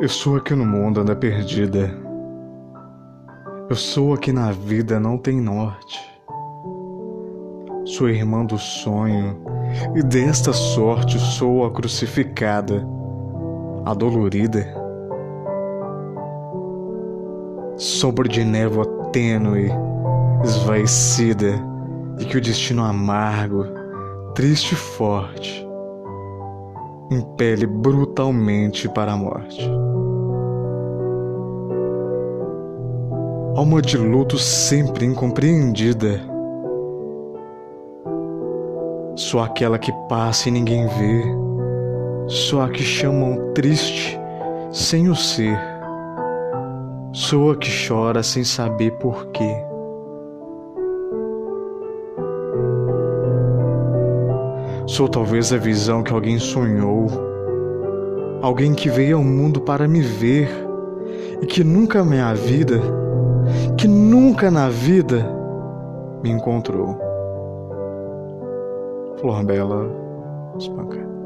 Eu sou aqui no mundo anda perdida. Eu sou aqui na vida não tem norte. Sou irmã do sonho e desta sorte sou a crucificada, a dolorida. Sombra de névoa tênue, esvaecida, e que o destino amargo, triste e forte, impele brutalmente para a morte. Alma de luto sempre incompreendida. Só aquela que passa e ninguém vê, só a que chamam triste sem o ser, só a que chora sem saber porquê. Sou talvez a visão que alguém sonhou, alguém que veio ao mundo para me ver e que nunca na vida, que nunca na vida me encontrou. Flor Bela Espanca.